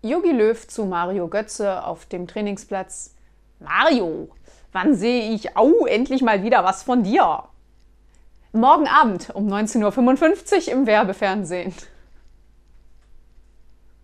Jogi Löw zu Mario Götze auf dem Trainingsplatz. Mario, wann sehe ich, au, endlich mal wieder was von dir? Morgen Abend um 19.55 Uhr im Werbefernsehen.